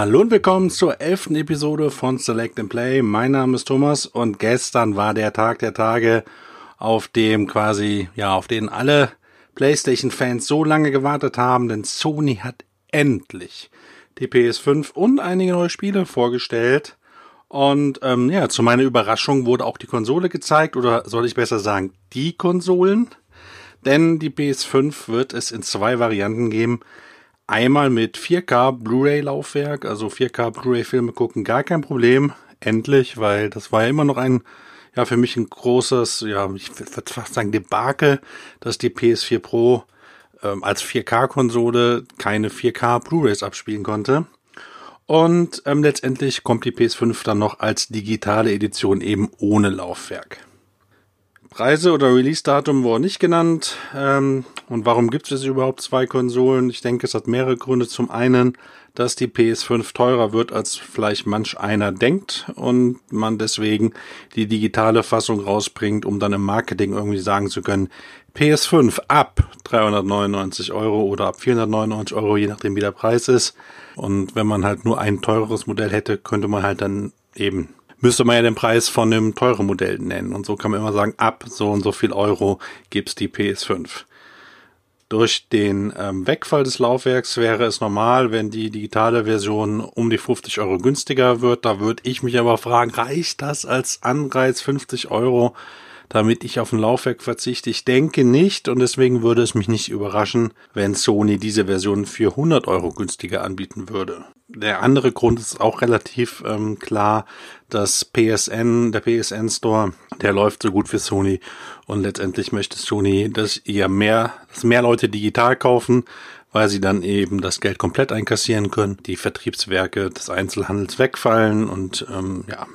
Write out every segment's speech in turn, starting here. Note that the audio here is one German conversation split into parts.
Hallo und willkommen zur elften Episode von Select and Play. Mein Name ist Thomas und gestern war der Tag der Tage, auf dem quasi, ja, auf den alle PlayStation-Fans so lange gewartet haben, denn Sony hat endlich die PS5 und einige neue Spiele vorgestellt. Und ähm, ja, zu meiner Überraschung wurde auch die Konsole gezeigt, oder soll ich besser sagen, die Konsolen. Denn die PS5 wird es in zwei Varianten geben. Einmal mit 4K Blu-ray-Laufwerk, also 4K Blu-ray-Filme gucken, gar kein Problem. Endlich, weil das war ja immer noch ein, ja, für mich ein großes, ja, ich würde fast sagen Debakel, dass die PS4 Pro ähm, als 4K-Konsole keine 4K Blu-rays abspielen konnte. Und ähm, letztendlich kommt die PS5 dann noch als digitale Edition eben ohne Laufwerk. Preise oder Release-Datum wurden nicht genannt. Ähm, und warum gibt es überhaupt zwei Konsolen? Ich denke, es hat mehrere Gründe. Zum einen, dass die PS5 teurer wird, als vielleicht manch einer denkt und man deswegen die digitale Fassung rausbringt, um dann im Marketing irgendwie sagen zu können, PS5 ab 399 Euro oder ab 499 Euro, je nachdem wie der Preis ist. Und wenn man halt nur ein teureres Modell hätte, könnte man halt dann eben müsste man ja den Preis von dem teuren Modell nennen. Und so kann man immer sagen, ab so und so viel Euro gibt's die PS5. Durch den ähm, Wegfall des Laufwerks wäre es normal, wenn die digitale Version um die 50 Euro günstiger wird. Da würde ich mich aber fragen, reicht das als Anreiz 50 Euro, damit ich auf ein Laufwerk verzichte? Ich denke nicht und deswegen würde es mich nicht überraschen, wenn Sony diese Version für 100 Euro günstiger anbieten würde. Der andere Grund ist auch relativ ähm, klar, dass PSN, der PSN Store, der läuft so gut für Sony und letztendlich möchte Sony, dass ihr mehr, dass mehr Leute digital kaufen, weil sie dann eben das Geld komplett einkassieren können, die Vertriebswerke des Einzelhandels wegfallen und ähm, ja,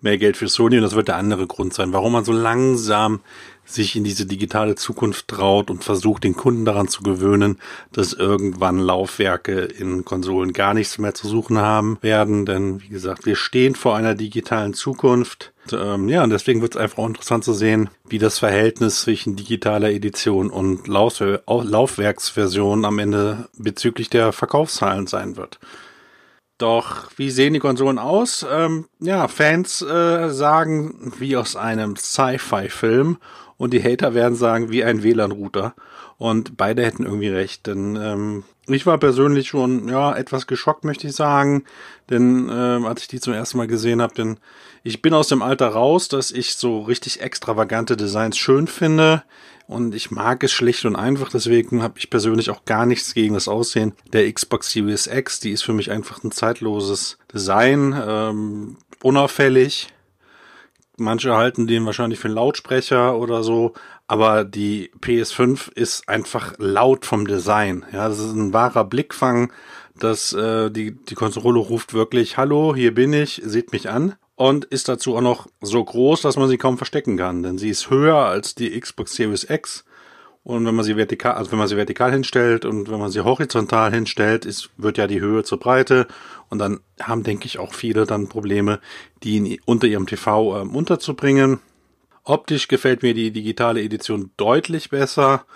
mehr Geld für Sony und das wird der andere Grund sein, warum man so langsam sich in diese digitale Zukunft traut und versucht, den Kunden daran zu gewöhnen, dass irgendwann Laufwerke in Konsolen gar nichts mehr zu suchen haben werden. Denn, wie gesagt, wir stehen vor einer digitalen Zukunft. Und, ähm, ja, und deswegen wird es einfach auch interessant zu sehen, wie das Verhältnis zwischen digitaler Edition und Lauf Laufwerksversion am Ende bezüglich der Verkaufszahlen sein wird. Doch wie sehen die Konsolen aus? Ähm, ja, Fans äh, sagen wie aus einem Sci-Fi-Film und die Hater werden sagen, wie ein WLAN-Router. Und beide hätten irgendwie recht, denn ähm, ich war persönlich schon ja etwas geschockt, möchte ich sagen, denn ähm, als ich die zum ersten Mal gesehen habe, denn ich bin aus dem Alter raus, dass ich so richtig extravagante Designs schön finde und ich mag es schlicht und einfach, deswegen habe ich persönlich auch gar nichts gegen das Aussehen der Xbox Series X. Die ist für mich einfach ein zeitloses Design, ähm, unauffällig, Manche halten den wahrscheinlich für einen Lautsprecher oder so, aber die PS5 ist einfach laut vom Design. Ja, das ist ein wahrer Blickfang, dass äh, die, die Konsole ruft wirklich, hallo, hier bin ich, seht mich an. Und ist dazu auch noch so groß, dass man sie kaum verstecken kann, denn sie ist höher als die Xbox Series X und wenn man sie vertikal, also wenn man sie vertikal hinstellt und wenn man sie horizontal hinstellt, ist, wird ja die Höhe zur Breite. Und dann haben, denke ich, auch viele dann Probleme, die in, unter ihrem TV ähm, unterzubringen. Optisch gefällt mir die digitale Edition deutlich besser,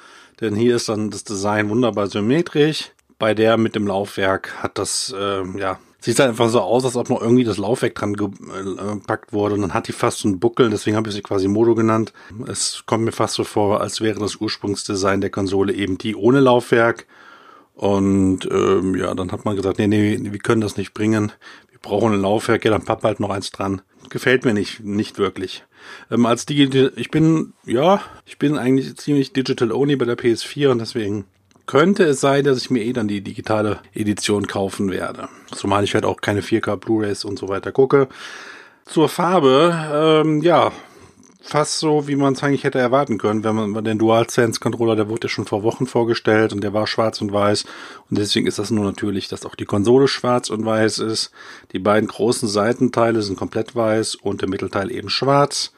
denn hier ist dann das Design wunderbar symmetrisch. Bei der mit dem Laufwerk hat das, ähm, ja, sieht halt einfach so aus, als ob noch irgendwie das Laufwerk dran gepackt wurde und dann hat die fast so einen Buckel, deswegen habe ich sie quasi Modo genannt. Es kommt mir fast so vor, als wäre das Ursprungsdesign der Konsole eben die ohne Laufwerk. Und ähm, ja, dann hat man gesagt, nee, nee, wir können das nicht bringen. Wir brauchen ein Laufwerk, ja, dann pappt halt noch eins dran. Gefällt mir nicht, nicht wirklich. Ähm, als Digital, ich bin, ja, ich bin eigentlich ziemlich digital only bei der PS4 und deswegen könnte es sein, dass ich mir eh dann die digitale Edition kaufen werde. Zumal ich halt auch keine 4K Blu-rays und so weiter gucke. Zur Farbe, ähm, ja, fast so, wie man es eigentlich hätte erwarten können, wenn man den DualSense Controller, der wurde ja schon vor Wochen vorgestellt und der war schwarz und weiß und deswegen ist das nur natürlich, dass auch die Konsole schwarz und weiß ist. Die beiden großen Seitenteile sind komplett weiß und der Mittelteil eben schwarz.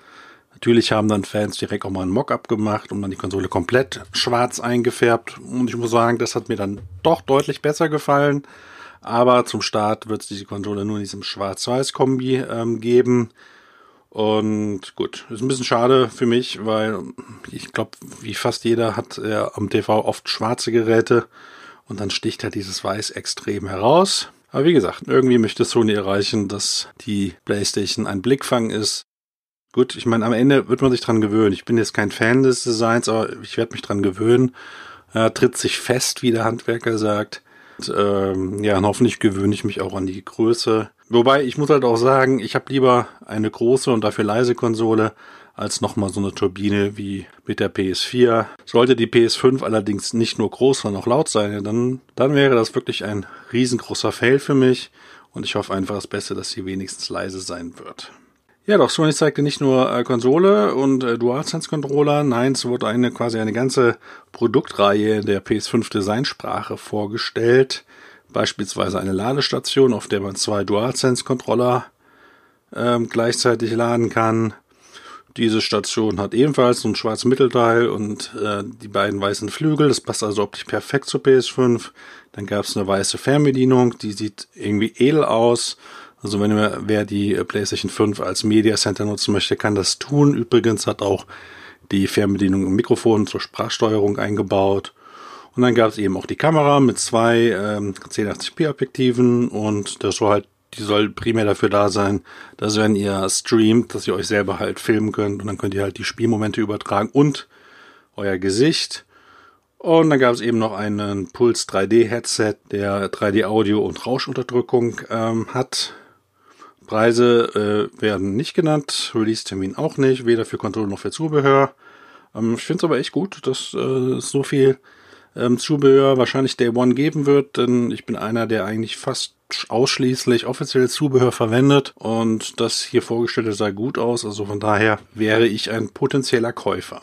Natürlich haben dann Fans direkt auch mal ein Mockup gemacht und dann die Konsole komplett schwarz eingefärbt. Und ich muss sagen, das hat mir dann doch deutlich besser gefallen. Aber zum Start wird es diese Konsole nur in diesem Schwarz-Weiß-Kombi ähm, geben. Und gut, ist ein bisschen schade für mich, weil ich glaube, wie fast jeder hat er am TV oft schwarze Geräte und dann sticht halt dieses Weiß extrem heraus. Aber wie gesagt, irgendwie möchte Sony erreichen, dass die PlayStation ein Blickfang ist. Gut, ich meine, am Ende wird man sich dran gewöhnen. Ich bin jetzt kein Fan des Designs, aber ich werde mich dran gewöhnen. Er tritt sich fest, wie der Handwerker sagt. Und, ähm, ja, und hoffentlich gewöhne ich mich auch an die Größe. Wobei, ich muss halt auch sagen, ich habe lieber eine große und dafür leise Konsole als nochmal so eine Turbine wie mit der PS4. Sollte die PS5 allerdings nicht nur groß, sondern auch laut sein, dann, dann wäre das wirklich ein riesengroßer Fail für mich. Und ich hoffe einfach das Beste, dass sie wenigstens leise sein wird. Ja, doch, Sony zeigte nicht nur äh, Konsole und äh, DualSense-Controller, nein, es wurde eine quasi eine ganze Produktreihe der PS5 Designsprache vorgestellt. Beispielsweise eine Ladestation, auf der man zwei DualSense-Controller ähm, gleichzeitig laden kann. Diese Station hat ebenfalls so ein schwarzes Mittelteil und äh, die beiden weißen Flügel. Das passt also optisch perfekt zur PS5. Dann gab es eine weiße Fernbedienung, die sieht irgendwie edel aus. Also wenn wer, wer die PlayStation 5 als Media Center nutzen möchte, kann das tun. Übrigens hat auch die Fernbedienung im Mikrofon zur Sprachsteuerung eingebaut. Und dann gab es eben auch die Kamera mit zwei ähm, 1080p Objektiven und das soll halt die soll primär dafür da sein, dass wenn ihr streamt, dass ihr euch selber halt filmen könnt und dann könnt ihr halt die Spielmomente übertragen und euer Gesicht. Und dann gab es eben noch einen Puls 3D Headset, der 3D Audio und Rauschunterdrückung ähm, hat. Preise äh, werden nicht genannt, Release-Termin auch nicht, weder für Kontrolle noch für Zubehör. Ähm, ich finde es aber echt gut, dass äh, so viel ähm, Zubehör wahrscheinlich Day One geben wird, denn ich bin einer, der eigentlich fast ausschließlich offiziell Zubehör verwendet und das hier vorgestellte sah gut aus, also von daher wäre ich ein potenzieller Käufer.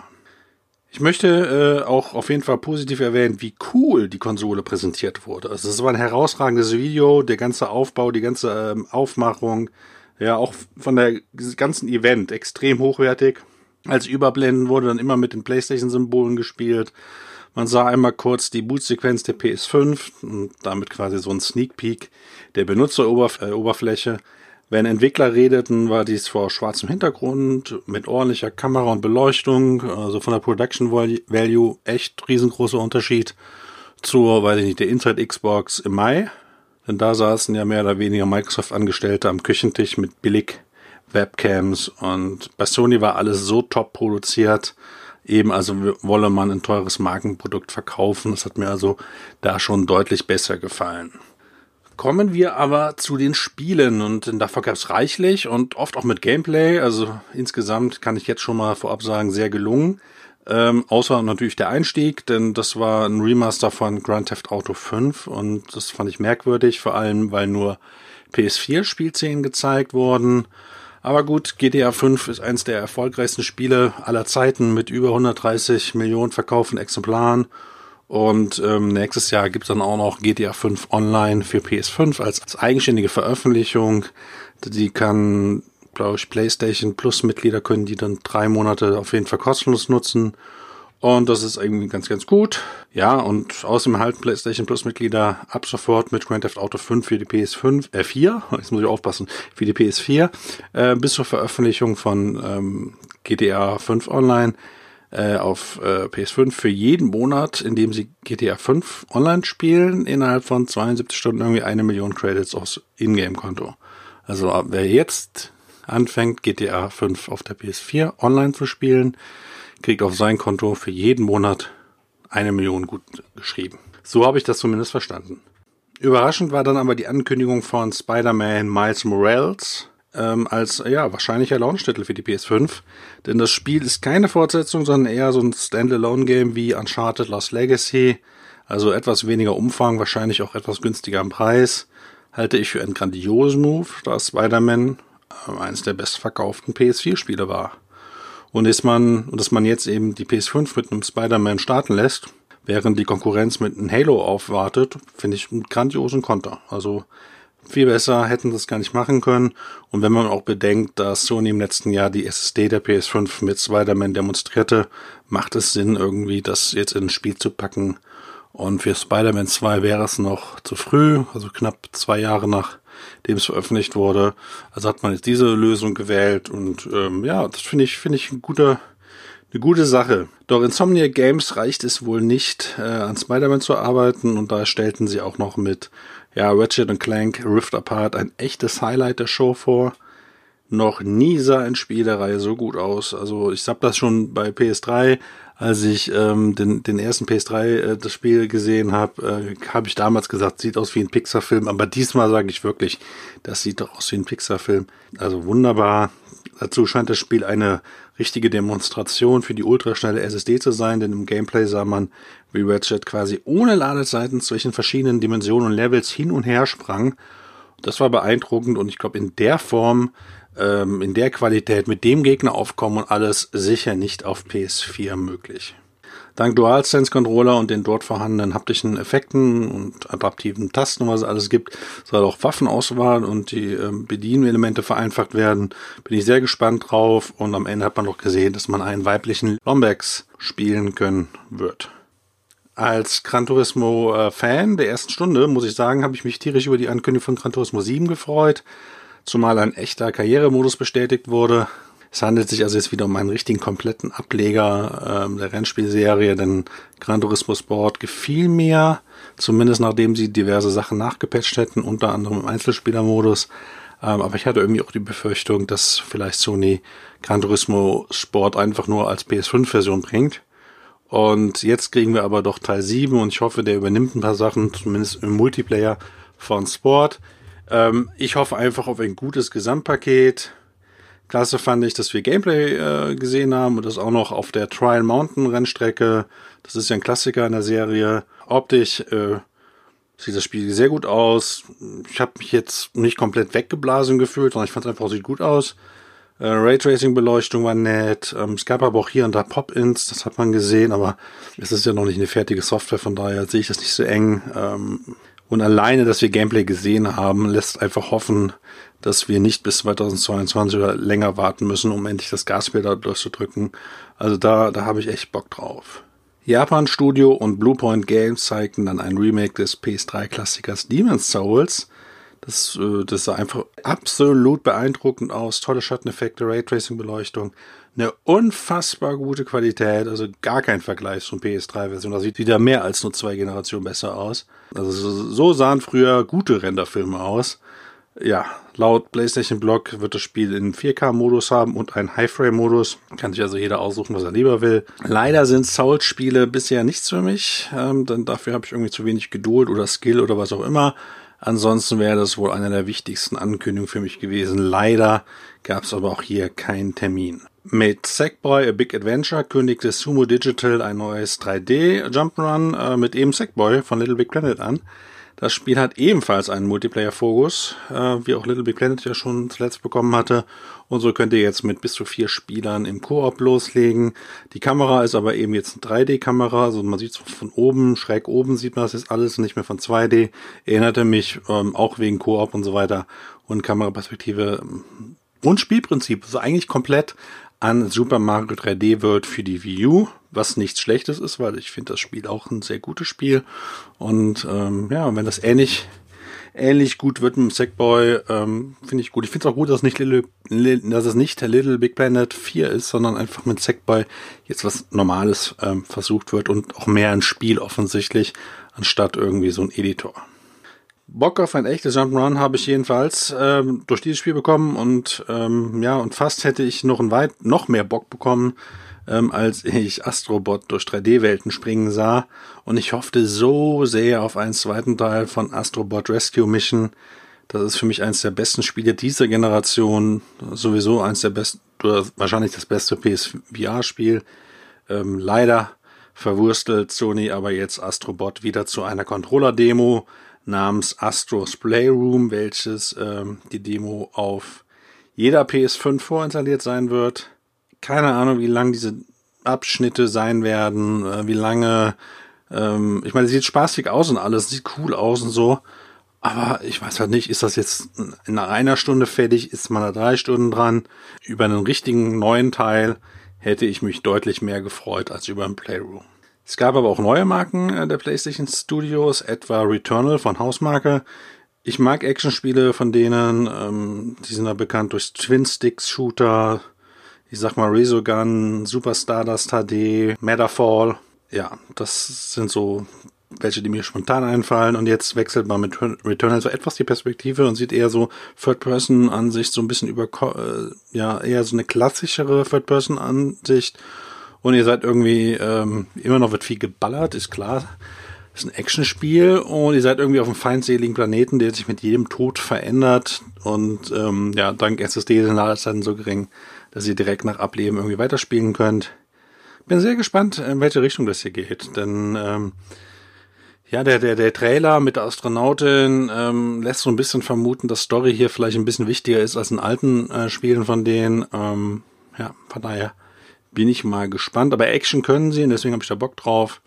Ich möchte äh, auch auf jeden Fall positiv erwähnen, wie cool die Konsole präsentiert wurde. Also es war ein herausragendes Video, der ganze Aufbau, die ganze ähm, Aufmachung, ja auch von der ganzen Event extrem hochwertig. Als Überblenden wurde dann immer mit den PlayStation-Symbolen gespielt. Man sah einmal kurz die Bootsequenz der PS5 und damit quasi so ein Sneak Peek der Benutzeroberfläche. Wenn Entwickler redeten, war dies vor schwarzem Hintergrund mit ordentlicher Kamera und Beleuchtung, also von der Production Value echt riesengroßer Unterschied zur, weiß ich nicht, der Inside Xbox im Mai. Denn da saßen ja mehr oder weniger Microsoft-Angestellte am Küchentisch mit billig Webcams und bei Sony war alles so top produziert, eben also wolle man ein teures Markenprodukt verkaufen. Das hat mir also da schon deutlich besser gefallen. Kommen wir aber zu den Spielen und davor gab es reichlich und oft auch mit Gameplay. Also insgesamt kann ich jetzt schon mal vorab sagen, sehr gelungen. Ähm, außer natürlich der Einstieg, denn das war ein Remaster von Grand Theft Auto 5 und das fand ich merkwürdig, vor allem weil nur PS4-Spielszenen gezeigt wurden. Aber gut, GTA 5 ist eines der erfolgreichsten Spiele aller Zeiten mit über 130 Millionen verkauften Exemplaren. Und ähm, nächstes Jahr gibt's dann auch noch GTA 5 Online für PS5 als, als eigenständige Veröffentlichung. Die kann, glaube ich, PlayStation Plus Mitglieder können die dann drei Monate auf jeden Fall kostenlos nutzen. Und das ist irgendwie ganz, ganz gut. Ja, und außerdem erhalten PlayStation Plus Mitglieder ab sofort mit Grand Theft Auto 5 für die PS5, äh 4, jetzt muss ich aufpassen, für die PS4, äh, bis zur Veröffentlichung von ähm, GTA 5 Online äh, auf äh, PS5 für jeden Monat, in dem sie GTA 5 online spielen, innerhalb von 72 Stunden irgendwie eine Million Credits aus Ingame-Konto. Also wer jetzt anfängt, GTA 5 auf der PS4 online zu spielen, kriegt auf sein Konto für jeden Monat eine Million gut geschrieben. So habe ich das zumindest verstanden. Überraschend war dann aber die Ankündigung von Spider-Man Miles Morales ähm, als ja wahrscheinlicher Launch-Titel für die PS5, denn das Spiel ist keine Fortsetzung, sondern eher so ein Standalone-Game wie Uncharted Lost Legacy, also etwas weniger Umfang, wahrscheinlich auch etwas günstiger im Preis. Halte ich für einen grandiosen Move, da Spider-Man äh, eines der bestverkauften PS4-Spiele war. Und ist man, dass man jetzt eben die PS5 mit einem Spider-Man starten lässt, während die Konkurrenz mit einem Halo aufwartet, finde ich einen grandiosen Konter. Also viel besser hätten das gar nicht machen können. Und wenn man auch bedenkt, dass Sony im letzten Jahr die SSD der PS5 mit Spider-Man demonstrierte, macht es Sinn, irgendwie das jetzt in ein Spiel zu packen. Und für Spider-Man 2 wäre es noch zu früh, also knapp zwei Jahre nach dem es veröffentlicht wurde. Also hat man jetzt diese Lösung gewählt und ähm, ja, das finde ich finde ich ein guter, Eine gute Sache. Doch Insomnia Games reicht es wohl nicht, äh, an Spider-Man zu arbeiten und da stellten sie auch noch mit ja, Ratchet Clank Rift Apart ein echtes Highlight der Show vor. Noch nie sah ein Spiel der Reihe so gut aus. Also ich hab das schon bei PS3, als ich ähm, den, den ersten PS3 äh, das Spiel gesehen habe, äh, habe ich damals gesagt, sieht aus wie ein Pixar-Film. Aber diesmal sage ich wirklich, das sieht doch aus wie ein Pixar-Film. Also wunderbar. Dazu scheint das Spiel eine richtige Demonstration für die ultraschnelle SSD zu sein, denn im Gameplay sah man, wie Ratchet quasi ohne Ladezeiten zwischen verschiedenen Dimensionen und Levels hin und her sprang. Das war beeindruckend und ich glaube, in der Form, ähm, in der Qualität, mit dem Gegner aufkommen und alles sicher nicht auf PS4 möglich. Dank DualSense-Controller und den dort vorhandenen haptischen Effekten und adaptiven Tasten, was es alles gibt, soll auch Waffenauswahl und die ähm, Bedienelemente vereinfacht werden. Bin ich sehr gespannt drauf und am Ende hat man noch gesehen, dass man einen weiblichen Lombax spielen können wird. Als Gran Turismo äh, Fan der ersten Stunde, muss ich sagen, habe ich mich tierisch über die Ankündigung von Gran Turismo 7 gefreut, zumal ein echter Karrieremodus bestätigt wurde. Es handelt sich also jetzt wieder um einen richtigen kompletten Ableger ähm, der Rennspielserie, denn Gran Turismo Sport gefiel mir, zumindest nachdem sie diverse Sachen nachgepatcht hätten, unter anderem im Einzelspielermodus. Ähm, aber ich hatte irgendwie auch die Befürchtung, dass vielleicht Sony Gran Turismo Sport einfach nur als PS5-Version bringt. Und jetzt kriegen wir aber doch Teil 7 und ich hoffe, der übernimmt ein paar Sachen, zumindest im Multiplayer von Sport. Ähm, ich hoffe einfach auf ein gutes Gesamtpaket Klasse fand ich, dass wir Gameplay äh, gesehen haben und das auch noch auf der Trial Mountain Rennstrecke. Das ist ja ein Klassiker in der Serie. Optisch äh, sieht das Spiel sehr gut aus. Ich habe mich jetzt nicht komplett weggeblasen gefühlt, sondern ich fand es einfach sieht gut aus. Äh, Raytracing-Beleuchtung war nett. Ähm, es gab aber auch hier und da Pop-Ins, das hat man gesehen, aber es ist ja noch nicht eine fertige Software, von daher sehe ich das nicht so eng. Ähm, und alleine, dass wir Gameplay gesehen haben, lässt einfach hoffen, dass wir nicht bis 2022 oder länger warten müssen, um endlich das Gaspedal durchzudrücken. Also da, da habe ich echt Bock drauf. Japan Studio und Bluepoint Games zeigten dann ein Remake des PS3-Klassikers Demon's Souls. Das, äh, das sah einfach absolut beeindruckend aus. Tolle Schatteneffekte, Raytracing-Beleuchtung, eine unfassbar gute Qualität, also gar kein Vergleich zum PS3-Version. Das sieht wieder mehr als nur zwei Generationen besser aus. Also so sahen früher gute Renderfilme aus. Ja, laut PlayStation Blog wird das Spiel in 4K-Modus haben und einen High-Frame-Modus. Kann sich also jeder aussuchen, was er lieber will. Leider sind Souls-Spiele bisher nichts für mich, ähm, denn dafür habe ich irgendwie zu wenig Geduld oder Skill oder was auch immer. Ansonsten wäre das wohl eine der wichtigsten Ankündigungen für mich gewesen. Leider gab es aber auch hier keinen Termin. Mit Sackboy A Big Adventure kündigte Sumo Digital ein neues 3D Jump'n'Run äh, mit eben Sackboy von Little Big Planet an. Das Spiel hat ebenfalls einen Multiplayer-Fokus, äh, wie auch Little Big Planet ja schon zuletzt bekommen hatte. Und so könnt ihr jetzt mit bis zu vier Spielern im Koop loslegen. Die Kamera ist aber eben jetzt eine 3D-Kamera, also man sieht es von oben, schräg oben sieht man das jetzt alles, nicht mehr von 2D. Erinnerte mich ähm, auch wegen Koop und so weiter und Kameraperspektive und Spielprinzip, also eigentlich komplett an Super Mario 3D World für die Wii U, was nichts Schlechtes ist, weil ich finde das Spiel auch ein sehr gutes Spiel. Und ähm, ja, wenn das ähnlich ähnlich gut wird mit dem Sackboy, ähm, finde ich gut. Ich finde es auch gut, dass, nicht Little, dass es nicht Little Big Planet 4 ist, sondern einfach mit Sackboy jetzt was Normales ähm, versucht wird und auch mehr ein Spiel offensichtlich, anstatt irgendwie so ein Editor. Bock auf ein echtes Jump'n'Run habe ich jedenfalls ähm, durch dieses Spiel bekommen und ähm, ja, und fast hätte ich noch ein weit noch mehr Bock bekommen, ähm, als ich Astrobot durch 3D-Welten springen sah. Und ich hoffte so sehr auf einen zweiten Teil von Astrobot Rescue Mission. Das ist für mich eines der besten Spiele dieser Generation, sowieso eins der besten, wahrscheinlich das beste PSVR-Spiel. Ähm, leider verwurstelt Sony aber jetzt Astrobot wieder zu einer Controller-Demo namens Astros Playroom, welches ähm, die Demo auf jeder PS5 vorinstalliert sein wird. Keine Ahnung, wie lang diese Abschnitte sein werden, äh, wie lange. Ähm, ich meine, sieht spaßig aus und alles, sieht cool aus und so. Aber ich weiß halt nicht, ist das jetzt in einer Stunde fertig, ist man da drei Stunden dran? Über einen richtigen neuen Teil hätte ich mich deutlich mehr gefreut als über ein Playroom. Es gab aber auch neue Marken äh, der PlayStation Studios, etwa Returnal von Hausmarke. Ich mag Actionspiele von denen. Ähm, die sind da bekannt durch Twin Sticks Shooter. ich sag mal Resogun, Super Stardust HD, Metafall. Ja, das sind so welche, die mir spontan einfallen. Und jetzt wechselt man mit Returnal so etwas die Perspektive und sieht eher so Third-Person-Ansicht, so ein bisschen über, äh, ja, eher so eine klassischere Third-Person-Ansicht. Und ihr seid irgendwie, ähm, immer noch wird viel geballert, ist klar. Ist ein Actionspiel und ihr seid irgendwie auf einem feindseligen Planeten, der sich mit jedem Tod verändert. Und ähm, ja, dank SSD sind Ladezeiten so gering, dass ihr direkt nach Ableben irgendwie weiterspielen könnt. Bin sehr gespannt, in welche Richtung das hier geht. Denn ähm, ja, der, der, der Trailer mit der Astronautin ähm, lässt so ein bisschen vermuten, dass Story hier vielleicht ein bisschen wichtiger ist als in alten äh, Spielen von denen. Ähm, ja, von daher bin ich mal gespannt. Aber Action können sie und deswegen habe ich da Bock drauf.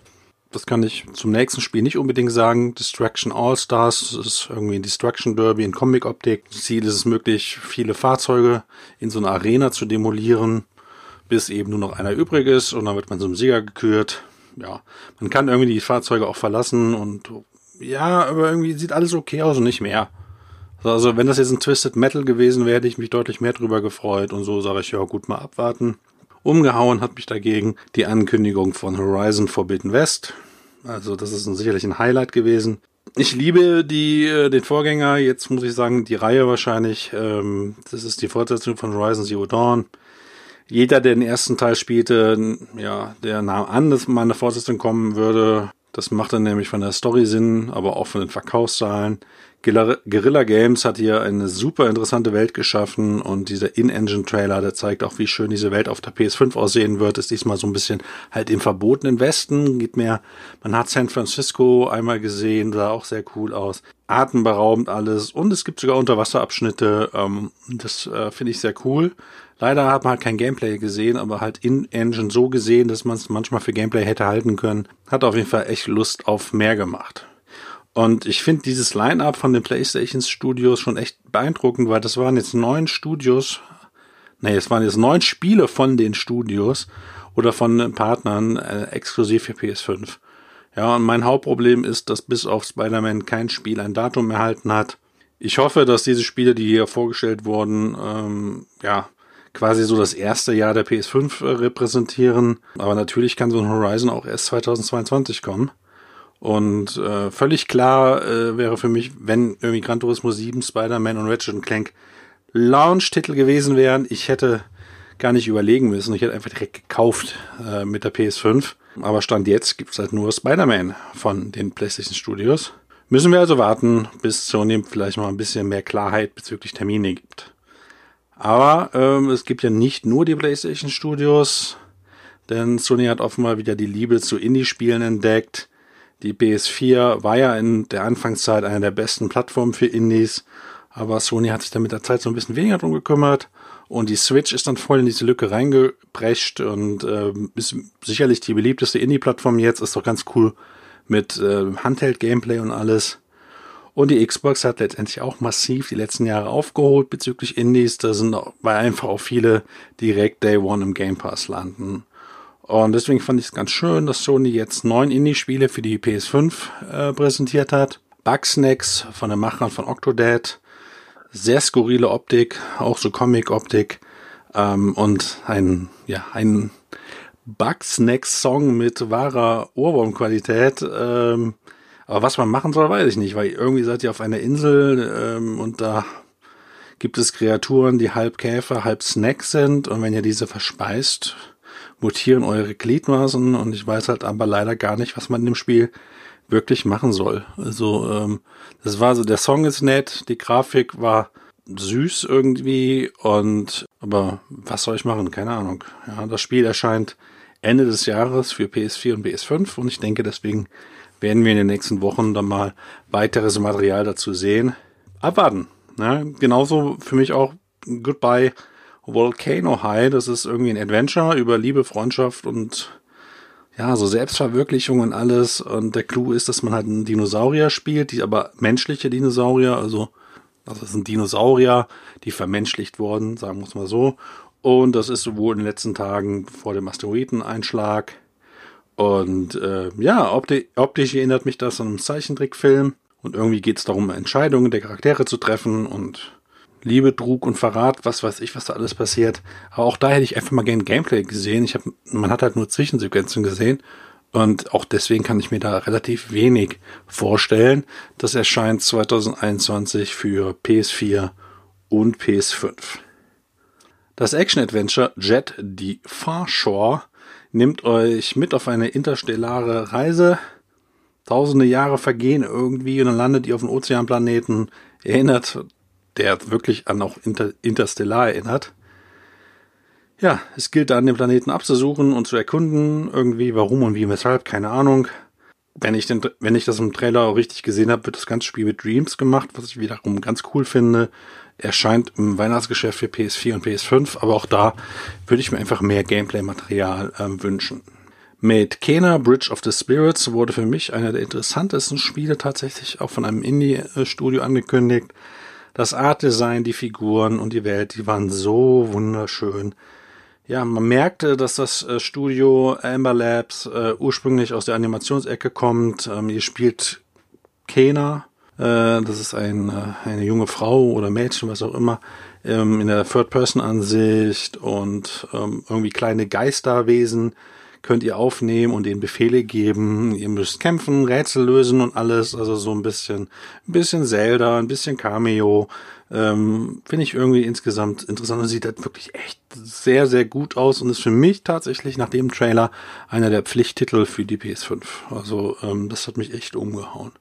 Das kann ich zum nächsten Spiel nicht unbedingt sagen. Destruction All-Stars, das ist irgendwie ein Destruction Derby in Comic-Optik. Ziel ist es möglich, viele Fahrzeuge in so einer Arena zu demolieren, bis eben nur noch einer übrig ist und dann wird man zum Sieger gekürt ja, man kann irgendwie die Fahrzeuge auch verlassen und ja, aber irgendwie sieht alles okay aus und nicht mehr. Also wenn das jetzt ein Twisted Metal gewesen wäre, hätte ich mich deutlich mehr drüber gefreut und so sage ich, ja gut, mal abwarten. Umgehauen hat mich dagegen die Ankündigung von Horizon Forbidden West. Also das ist sicherlich ein Highlight gewesen. Ich liebe die äh, den Vorgänger, jetzt muss ich sagen, die Reihe wahrscheinlich. Ähm, das ist die Fortsetzung von Horizon Zero Dawn jeder, der den ersten Teil spielte, ja, der nahm an, dass mal eine Fortsetzung kommen würde. Das macht dann nämlich von der Story Sinn, aber auch von den Verkaufszahlen. Guerilla Games hat hier eine super interessante Welt geschaffen und dieser In-Engine-Trailer, der zeigt auch, wie schön diese Welt auf der PS5 aussehen wird, ist diesmal so ein bisschen halt im verbotenen Westen, geht mehr, man hat San Francisco einmal gesehen, sah auch sehr cool aus, atemberaubend alles und es gibt sogar Unterwasserabschnitte, ähm, das äh, finde ich sehr cool. Leider hat man halt kein Gameplay gesehen, aber halt in-Engine so gesehen, dass man es manchmal für Gameplay hätte halten können. Hat auf jeden Fall echt Lust auf mehr gemacht. Und ich finde dieses Line-Up von den PlayStation Studios schon echt beeindruckend, weil das waren jetzt neun Studios, nee, es waren jetzt neun Spiele von den Studios oder von Partnern äh, exklusiv für PS5. Ja, und mein Hauptproblem ist, dass bis auf Spider-Man kein Spiel ein Datum erhalten hat. Ich hoffe, dass diese Spiele, die hier vorgestellt wurden, ähm, ja, quasi so das erste Jahr der PS5 äh, repräsentieren. Aber natürlich kann so ein Horizon auch erst 2022 kommen. Und äh, völlig klar äh, wäre für mich, wenn irgendwie Gran Turismo 7, Spider-Man und Ratchet Clank Launch-Titel gewesen wären, ich hätte gar nicht überlegen müssen. Ich hätte einfach direkt gekauft äh, mit der PS5. Aber Stand jetzt gibt es halt nur Spider-Man von den PlayStation Studios. Müssen wir also warten, bis Sony vielleicht mal ein bisschen mehr Klarheit bezüglich Termine gibt. Aber ähm, es gibt ja nicht nur die PlayStation Studios, denn Sony hat offenbar wieder die Liebe zu Indie-Spielen entdeckt. Die PS4 war ja in der Anfangszeit eine der besten Plattformen für Indies, aber Sony hat sich dann mit der Zeit so ein bisschen weniger drum gekümmert und die Switch ist dann voll in diese Lücke reingeprescht und äh, ist sicherlich die beliebteste Indie-Plattform jetzt, ist doch ganz cool mit äh, Handheld-Gameplay und alles. Und die Xbox hat letztendlich auch massiv die letzten Jahre aufgeholt bezüglich Indies. Da sind weil einfach auch viele direkt Day One im Game Pass landen. Und deswegen fand ich es ganz schön, dass Sony jetzt neun Indie-Spiele für die PS5 äh, präsentiert hat. Bugsnacks von den Machern von Octodad. Sehr skurrile Optik, auch so Comic-Optik. Ähm, und ein, ja, ein Bugsnacks-Song mit wahrer Ohrwurmqualität. Ähm, aber was man machen soll, weiß ich nicht, weil irgendwie seid ihr auf einer Insel ähm, und da gibt es Kreaturen, die halb Käfer, halb Snack sind und wenn ihr diese verspeist, mutieren eure Gliedmaßen und ich weiß halt aber leider gar nicht, was man in dem Spiel wirklich machen soll. Also ähm, das war so, der Song ist nett, die Grafik war süß irgendwie und aber was soll ich machen? Keine Ahnung. Ja, das Spiel erscheint Ende des Jahres für PS4 und PS5 und ich denke deswegen werden wir in den nächsten Wochen dann mal weiteres Material dazu sehen. Abwarten. Ne? Genauso für mich auch Goodbye Volcano High. Das ist irgendwie ein Adventure über Liebe, Freundschaft und ja, so Selbstverwirklichung und alles. Und der Clou ist, dass man halt einen Dinosaurier spielt, die aber menschliche Dinosaurier, also das sind Dinosaurier, die vermenschlicht wurden, sagen wir es mal so. Und das ist wohl in den letzten Tagen vor dem Asteroideneinschlag und äh, ja, optisch, optisch erinnert mich das an einen Zeichentrickfilm. Und irgendwie geht es darum, Entscheidungen der Charaktere zu treffen. Und Liebe, Trug und Verrat, was weiß ich, was da alles passiert. Aber auch da hätte ich einfach mal gern Gameplay gesehen. Ich hab, man hat halt nur Zwischensequenzen gesehen. Und auch deswegen kann ich mir da relativ wenig vorstellen. Das erscheint 2021 für PS4 und PS5. Das Action-Adventure Jet the Far Nimmt euch mit auf eine interstellare Reise. Tausende Jahre vergehen irgendwie und dann landet ihr auf einem Ozeanplaneten. Erinnert, der wirklich an auch Inter Interstellar erinnert. Ja, es gilt dann, den Planeten abzusuchen und zu erkunden. Irgendwie, warum und wie, weshalb, keine Ahnung. Wenn ich, den, wenn ich das im Trailer auch richtig gesehen habe, wird das ganze Spiel mit Dreams gemacht, was ich wiederum ganz cool finde. Erscheint im Weihnachtsgeschäft für PS4 und PS5, aber auch da würde ich mir einfach mehr Gameplay-Material ähm, wünschen. Mit Kena Bridge of the Spirits wurde für mich einer der interessantesten Spiele tatsächlich auch von einem Indie-Studio angekündigt. Das Art-Design, die Figuren und die Welt, die waren so wunderschön. Ja, man merkte, dass das äh, Studio Amber Labs äh, ursprünglich aus der Animationsecke kommt. Ähm, ihr spielt Kena, äh, das ist ein, äh, eine junge Frau oder Mädchen, was auch immer, ähm, in der Third-Person-Ansicht und ähm, irgendwie kleine Geisterwesen könnt ihr aufnehmen und ihnen Befehle geben. Ihr müsst kämpfen, Rätsel lösen und alles. Also so ein bisschen, ein bisschen Zelda, ein bisschen Cameo. Ähm, Finde ich irgendwie insgesamt interessant und sieht halt wirklich echt sehr, sehr gut aus und ist für mich tatsächlich nach dem Trailer einer der Pflichttitel für die PS5. Also ähm, das hat mich echt umgehauen.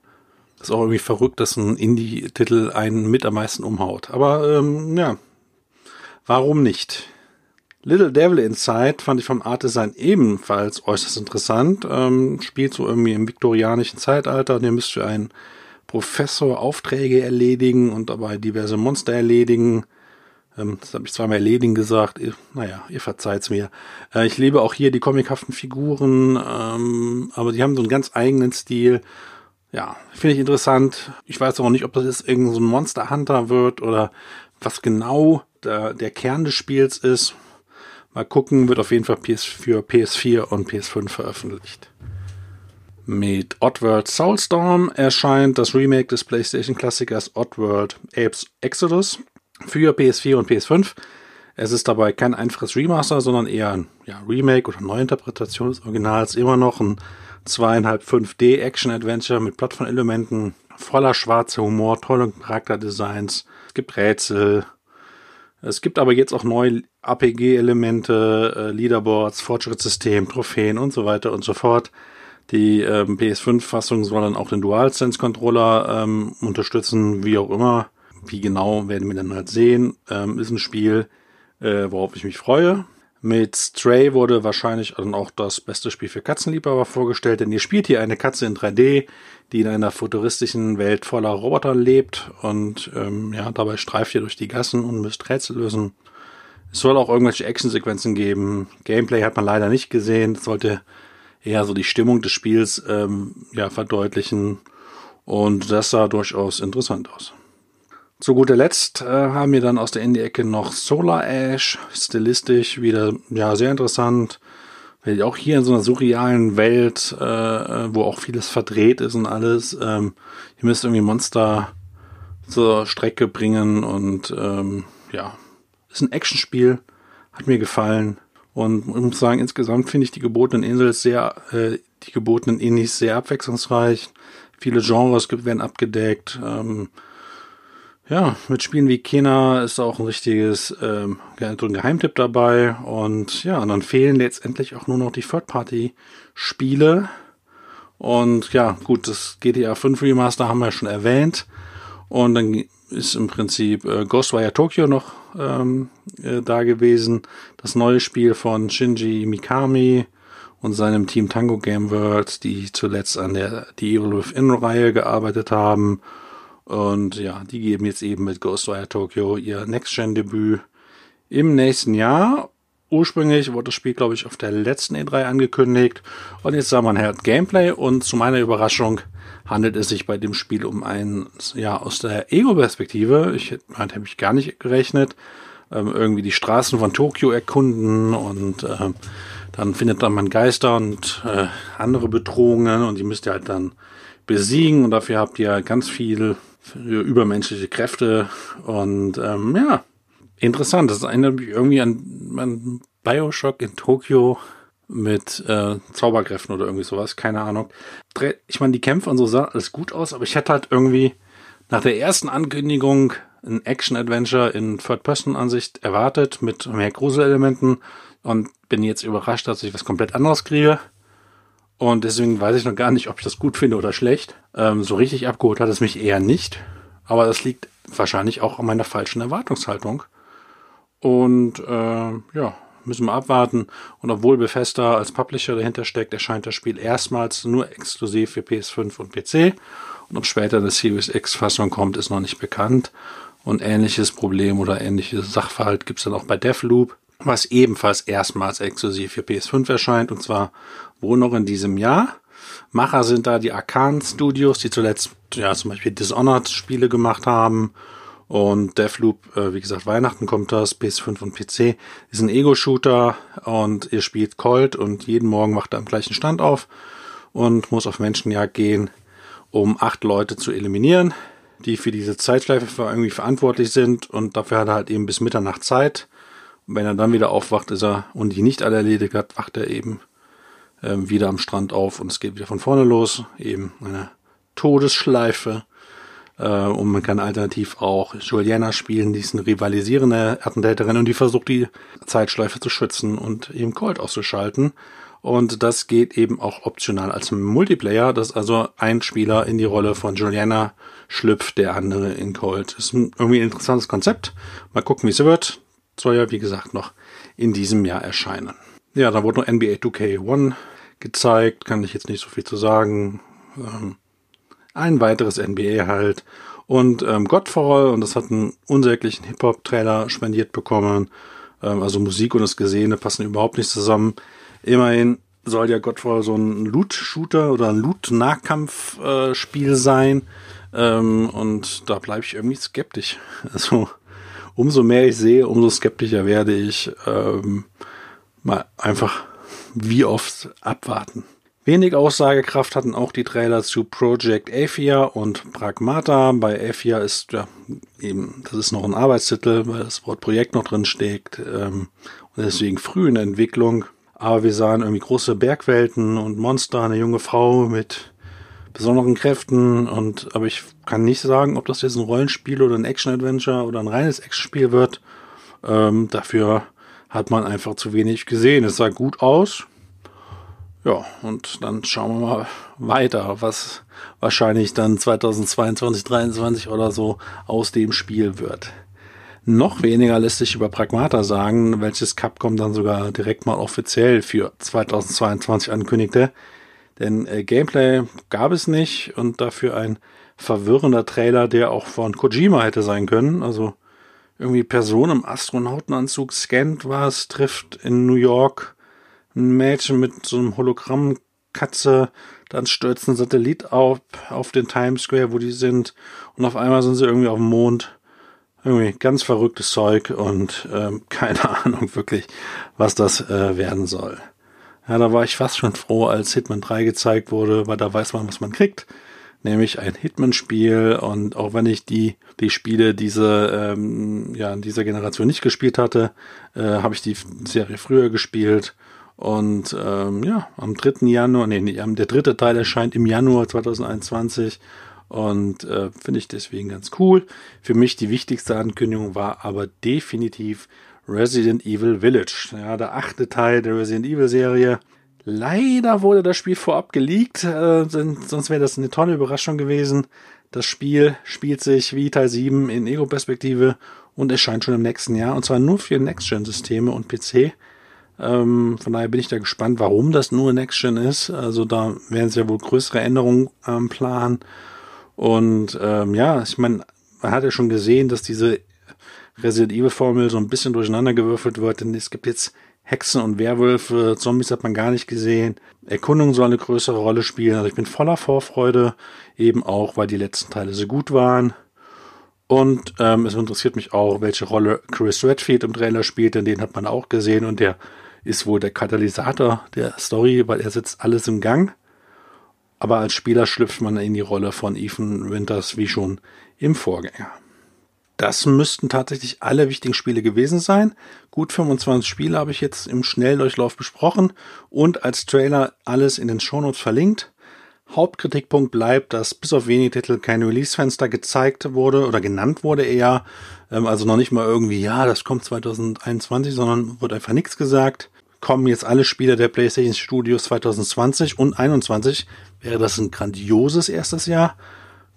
ist auch irgendwie verrückt, dass ein Indie-Titel einen mit am meisten umhaut. Aber ähm, ja, warum nicht? Little Devil Inside fand ich vom Art Design ebenfalls äußerst interessant. Ähm, spielt so irgendwie im viktorianischen Zeitalter und ihr müsst für einen Professor Aufträge erledigen und dabei diverse Monster erledigen. Ähm, das habe ich zweimal erledigen gesagt. Naja, ihr verzeiht's mir. Äh, ich liebe auch hier die comichaften Figuren, ähm, aber die haben so einen ganz eigenen Stil. Ja, finde ich interessant. Ich weiß auch nicht, ob das jetzt irgendein so ein Monster Hunter wird oder was genau der, der Kern des Spiels ist. Mal gucken, wird auf jeden Fall für PS4 und PS5 veröffentlicht. Mit Oddworld Soulstorm erscheint das Remake des PlayStation-Klassikers Oddworld Apes Exodus für PS4 und PS5. Es ist dabei kein einfaches Remaster, sondern eher ein ja, Remake oder Neuinterpretation des Originals. Immer noch ein 2,5 5D Action-Adventure mit Plattformelementen, voller schwarzer Humor, tolle Charakterdesigns. Es gibt Rätsel, es gibt aber jetzt auch neue APG-Elemente, äh, Leaderboards, Fortschrittssystem, Trophäen und so weiter und so fort. Die ähm, PS5-Fassung soll dann auch den DualSense-Controller ähm, unterstützen, wie auch immer. Wie genau werden wir dann halt sehen. Ähm, ist ein Spiel, äh, worauf ich mich freue. Mit Stray wurde wahrscheinlich dann auch das beste Spiel für Katzenliebhaber vorgestellt, denn ihr spielt hier eine Katze in 3D, die in einer futuristischen Welt voller Roboter lebt und ähm, ja, dabei streift ihr durch die Gassen und müsst Rätsel lösen. Es soll auch irgendwelche Actionsequenzen geben. Gameplay hat man leider nicht gesehen. Das sollte eher so die Stimmung des Spiels ähm, ja, verdeutlichen. Und das sah durchaus interessant aus. Zu guter Letzt äh, haben wir dann aus der Indie-Ecke noch Solar Ash, stilistisch wieder ja sehr interessant, auch hier in so einer surrealen Welt, äh, wo auch vieles verdreht ist und alles, ähm, ihr müsst irgendwie Monster zur Strecke bringen. Und ähm, ja, ist ein Actionspiel, hat mir gefallen und ich muss sagen, insgesamt finde ich die gebotenen Insel sehr, äh, die gebotenen Indies sehr abwechslungsreich, viele Genres werden abgedeckt, ähm, ja, mit Spielen wie Kena ist auch ein richtiges ähm, ein Geheimtipp dabei. Und ja, und dann fehlen letztendlich auch nur noch die Third-Party-Spiele. Und ja, gut, das GTA 5 Remaster haben wir schon erwähnt. Und dann ist im Prinzip äh, Ghostwire Tokyo noch ähm, äh, da gewesen. Das neue Spiel von Shinji Mikami und seinem Team Tango Game World, die zuletzt an der die Evil Within-Reihe gearbeitet haben. Und ja, die geben jetzt eben mit Ghostwire Tokyo ihr Next-Gen-Debüt im nächsten Jahr. Ursprünglich wurde das Spiel, glaube ich, auf der letzten E3 angekündigt. Und jetzt sah man halt Gameplay und zu meiner Überraschung handelt es sich bei dem Spiel um ein, ja, aus der Ego-Perspektive. Ich hätte ich gar nicht gerechnet. Ähm, irgendwie die Straßen von Tokio erkunden und äh, dann findet man Geister und äh, andere Bedrohungen und die müsst ihr halt dann besiegen und dafür habt ihr ganz viel übermenschliche Kräfte und ähm, ja, interessant. Das erinnert mich irgendwie an, an Bioshock in Tokio mit äh, Zauberkräften oder irgendwie sowas, keine Ahnung. Ich meine, die Kämpfe und so sahen alles gut aus, aber ich hätte halt irgendwie nach der ersten Ankündigung ein Action-Adventure in Third-Person-Ansicht erwartet mit mehr Gruselelementen und bin jetzt überrascht, dass ich was komplett anderes kriege. Und deswegen weiß ich noch gar nicht, ob ich das gut finde oder schlecht. Ähm, so richtig abgeholt hat es mich eher nicht. Aber das liegt wahrscheinlich auch an meiner falschen Erwartungshaltung. Und äh, ja, müssen wir abwarten. Und obwohl Bethesda als Publisher dahinter steckt, erscheint das Spiel erstmals nur exklusiv für PS5 und PC. Und ob später eine Series X-Fassung kommt, ist noch nicht bekannt. Und ähnliches Problem oder ähnliches Sachverhalt gibt es dann auch bei Deathloop, was ebenfalls erstmals exklusiv für PS5 erscheint. Und zwar wohl noch in diesem Jahr. Macher sind da die Arcan Studios, die zuletzt ja zum Beispiel Dishonored Spiele gemacht haben und Deathloop, äh, wie gesagt, Weihnachten kommt das, PS5 und PC, ist ein Ego-Shooter und ihr spielt Colt und jeden Morgen macht er am gleichen Stand auf und muss auf Menschenjagd gehen, um acht Leute zu eliminieren, die für diese Zeitschleife irgendwie verantwortlich sind und dafür hat er halt eben bis Mitternacht Zeit. Und wenn er dann wieder aufwacht, ist er und die nicht alle erledigt hat, wacht er eben ähm, wieder am Strand auf und es geht wieder von vorne los. Eben eine Todesschleife. Äh, und man kann alternativ auch Juliana spielen, die ist eine rivalisierende Attentäterin und die versucht die Zeitschleife zu schützen und eben Colt auszuschalten. Und das geht eben auch optional als Multiplayer, dass also ein Spieler in die Rolle von Juliana schlüpft, der andere in Colt. Das ist irgendwie ein interessantes Konzept. Mal gucken, wie es wird. Soll ja, wie gesagt, noch in diesem Jahr erscheinen. Ja, da wurde noch NBA 2K1 gezeigt, kann ich jetzt nicht so viel zu sagen. Ähm, ein weiteres NBA halt. Und ähm, Godfall, und das hat einen unsäglichen Hip-Hop-Trailer spendiert bekommen. Ähm, also Musik und das Gesehene passen überhaupt nicht zusammen. Immerhin soll ja Godfall so ein Loot-Shooter oder ein Loot-Nahkampf-Spiel äh, sein. Ähm, und da bleibe ich irgendwie skeptisch. Also umso mehr ich sehe, umso skeptischer werde ich. Ähm, mal einfach wie oft abwarten. Wenig Aussagekraft hatten auch die Trailer zu Project Athia und Pragmata. Bei Athia ist ja eben, das ist noch ein Arbeitstitel, weil das Wort Projekt noch drin steckt ähm, und deswegen früh in der Entwicklung. Aber wir sahen irgendwie große Bergwelten und Monster, eine junge Frau mit besonderen Kräften und aber ich kann nicht sagen, ob das jetzt ein Rollenspiel oder ein Action-Adventure oder ein reines Action-Spiel wird. Ähm, dafür hat man einfach zu wenig gesehen. Es sah gut aus, ja, und dann schauen wir mal weiter, was wahrscheinlich dann 2022, 2023 oder so aus dem Spiel wird. Noch weniger lässt sich über Pragmata sagen, welches Capcom dann sogar direkt mal offiziell für 2022 ankündigte. Denn äh, Gameplay gab es nicht und dafür ein verwirrender Trailer, der auch von Kojima hätte sein können. Also irgendwie Person im Astronautenanzug scannt was, trifft in New York ein Mädchen mit so einem Hologrammkatze, dann stürzt ein Satellit auf, auf den Times Square, wo die sind, und auf einmal sind sie irgendwie auf dem Mond. Irgendwie ganz verrücktes Zeug und ähm, keine Ahnung wirklich, was das äh, werden soll. Ja, da war ich fast schon froh, als Hitman 3 gezeigt wurde, weil da weiß man, was man kriegt. Nämlich ein Hitman-Spiel und auch wenn ich die, die Spiele diese, ähm, ja, in dieser Generation nicht gespielt hatte, äh, habe ich die Serie früher gespielt und ähm, ja, am 3. Januar, nee, nee, der dritte Teil erscheint im Januar 2021 und äh, finde ich deswegen ganz cool. Für mich die wichtigste Ankündigung war aber definitiv Resident Evil Village. Ja, der achte Teil der Resident Evil Serie. Leider wurde das Spiel vorab geleakt, äh, sonst wäre das eine tolle Überraschung gewesen. Das Spiel spielt sich wie Teil 7 in Ego-Perspektive und erscheint schon im nächsten Jahr und zwar nur für Next-Gen-Systeme und PC. Ähm, von daher bin ich da gespannt, warum das nur Next Gen ist. Also da werden sie ja wohl größere Änderungen ähm, planen. Und ähm, ja, ich meine, man hat ja schon gesehen, dass diese Resident Evil Formel so ein bisschen durcheinander gewürfelt wird, denn es gibt jetzt Hexen und Werwölfe, Zombies hat man gar nicht gesehen. Erkundung soll eine größere Rolle spielen. Also ich bin voller Vorfreude, eben auch, weil die letzten Teile so gut waren. Und ähm, es interessiert mich auch, welche Rolle Chris Redfield im Trailer spielt, denn den hat man auch gesehen und der ist wohl der Katalysator der Story, weil er setzt alles im Gang. Aber als Spieler schlüpft man in die Rolle von Ethan Winters, wie schon im Vorgänger. Das müssten tatsächlich alle wichtigen Spiele gewesen sein. Gut 25 Spiele habe ich jetzt im Schnelldurchlauf besprochen und als Trailer alles in den Shownotes verlinkt. Hauptkritikpunkt bleibt, dass bis auf wenige Titel kein Release-Fenster gezeigt wurde oder genannt wurde eher. Ähm, also noch nicht mal irgendwie, ja, das kommt 2021, sondern wird einfach nichts gesagt. Kommen jetzt alle Spiele der PlayStation Studios 2020 und 2021, wäre das ein grandioses erstes Jahr.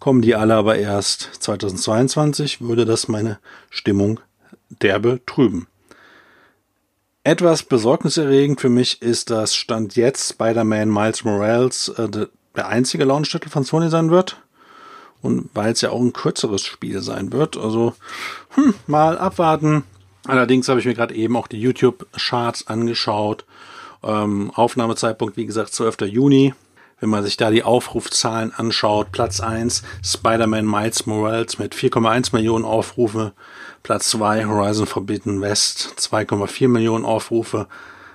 Kommen die alle aber erst 2022, würde das meine Stimmung derbe trüben. Etwas besorgniserregend für mich ist, dass Stand jetzt Spider-Man Miles Morales äh, der einzige Launch-Titel von Sony sein wird. Und weil es ja auch ein kürzeres Spiel sein wird. Also, hm, mal abwarten. Allerdings habe ich mir gerade eben auch die YouTube-Charts angeschaut. Ähm, Aufnahmezeitpunkt, wie gesagt, 12. Juni. Wenn man sich da die Aufrufzahlen anschaut, Platz 1 Spider-Man Miles Morales mit 4,1 Millionen Aufrufe, Platz 2 Horizon Forbidden West 2,4 Millionen Aufrufe,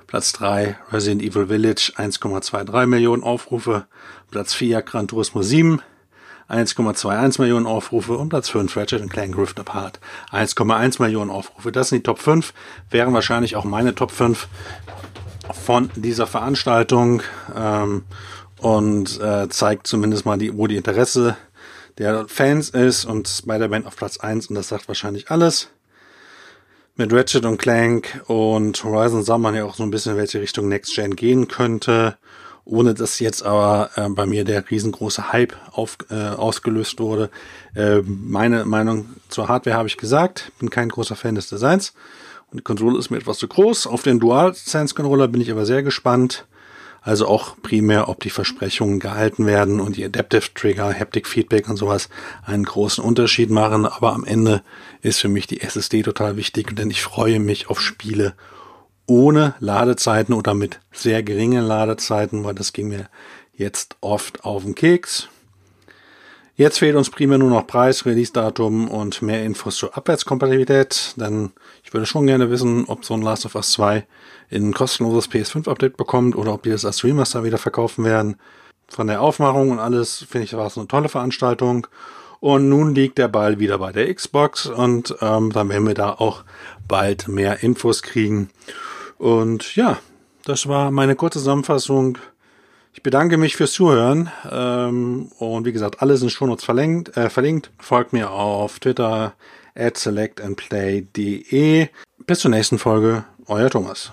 Platz 3 Resident Evil Village 1,23 Millionen Aufrufe, Platz 4 Gran Turismo 7 1,21 Millionen Aufrufe und Platz 5 Ratchet Clank Rift Apart 1,1 Millionen Aufrufe. Das sind die Top 5, wären wahrscheinlich auch meine Top 5 von dieser Veranstaltung. Ähm, und äh, zeigt zumindest mal, die, wo die Interesse der Fans ist und Spider-Man auf Platz 1 und das sagt wahrscheinlich alles. Mit Ratchet und Clank und Horizon sah man ja auch so ein bisschen, in welche Richtung Next Gen gehen könnte, ohne dass jetzt aber äh, bei mir der riesengroße Hype auf, äh, ausgelöst wurde. Äh, meine Meinung zur Hardware habe ich gesagt, bin kein großer Fan des Designs und die Konsole ist mir etwas zu groß. Auf den DualSense Controller bin ich aber sehr gespannt. Also auch primär, ob die Versprechungen gehalten werden und die Adaptive Trigger, Haptic Feedback und sowas einen großen Unterschied machen. Aber am Ende ist für mich die SSD total wichtig, denn ich freue mich auf Spiele ohne Ladezeiten oder mit sehr geringen Ladezeiten, weil das ging mir jetzt oft auf den Keks. Jetzt fehlt uns primär nur noch Preis, Release-Datum und mehr Infos zur Abwärtskompatibilität, denn ich würde schon gerne wissen, ob so ein Last of Us 2 in ein kostenloses PS5-Update bekommt oder ob die das als Remaster wieder verkaufen werden. Von der Aufmachung und alles finde ich, war es eine tolle Veranstaltung. Und nun liegt der Ball wieder bei der Xbox und ähm, dann werden wir da auch bald mehr Infos kriegen. Und ja, das war meine kurze Zusammenfassung ich bedanke mich fürs Zuhören ähm, und wie gesagt, alles in Shownotes verlinkt, äh, verlinkt. Folgt mir auf Twitter at selectandplay.de. Bis zur nächsten Folge, euer Thomas.